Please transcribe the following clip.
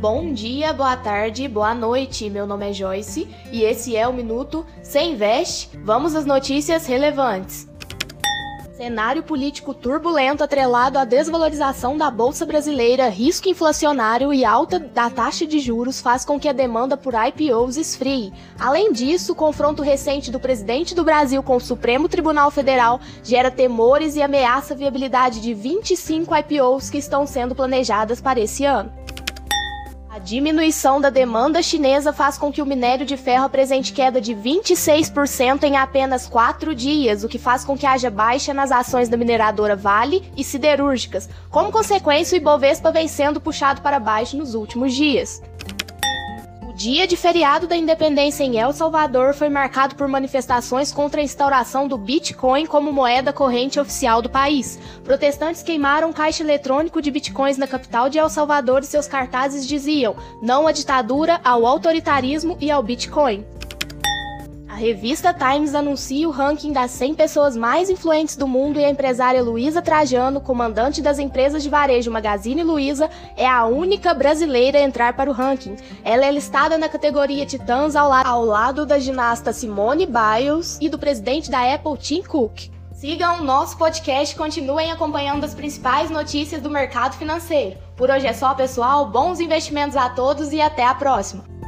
Bom dia, boa tarde, boa noite. Meu nome é Joyce e esse é o Minuto Sem Investe. Vamos às notícias relevantes. Cenário político turbulento atrelado à desvalorização da bolsa brasileira, risco inflacionário e alta da taxa de juros faz com que a demanda por IPOs esfrie. Além disso, o confronto recente do presidente do Brasil com o Supremo Tribunal Federal gera temores e ameaça a viabilidade de 25 IPOs que estão sendo planejadas para esse ano. Diminuição da demanda chinesa faz com que o minério de ferro apresente queda de 26% em apenas quatro dias, o que faz com que haja baixa nas ações da mineradora Vale e siderúrgicas. Como consequência, o Ibovespa vem sendo puxado para baixo nos últimos dias dia de feriado da independência em El Salvador foi marcado por manifestações contra a instauração do Bitcoin como moeda corrente oficial do país. Protestantes queimaram caixa eletrônico de bitcoins na capital de El Salvador e seus cartazes diziam: não à ditadura, ao autoritarismo e ao Bitcoin revista Times anuncia o ranking das 100 pessoas mais influentes do mundo e a empresária Luísa Trajano, comandante das empresas de varejo Magazine Luiza, é a única brasileira a entrar para o ranking. Ela é listada na categoria Titãs ao, la ao lado da ginasta Simone Biles e do presidente da Apple Tim Cook. Sigam o nosso podcast e continuem acompanhando as principais notícias do mercado financeiro. Por hoje é só, pessoal. Bons investimentos a todos e até a próxima.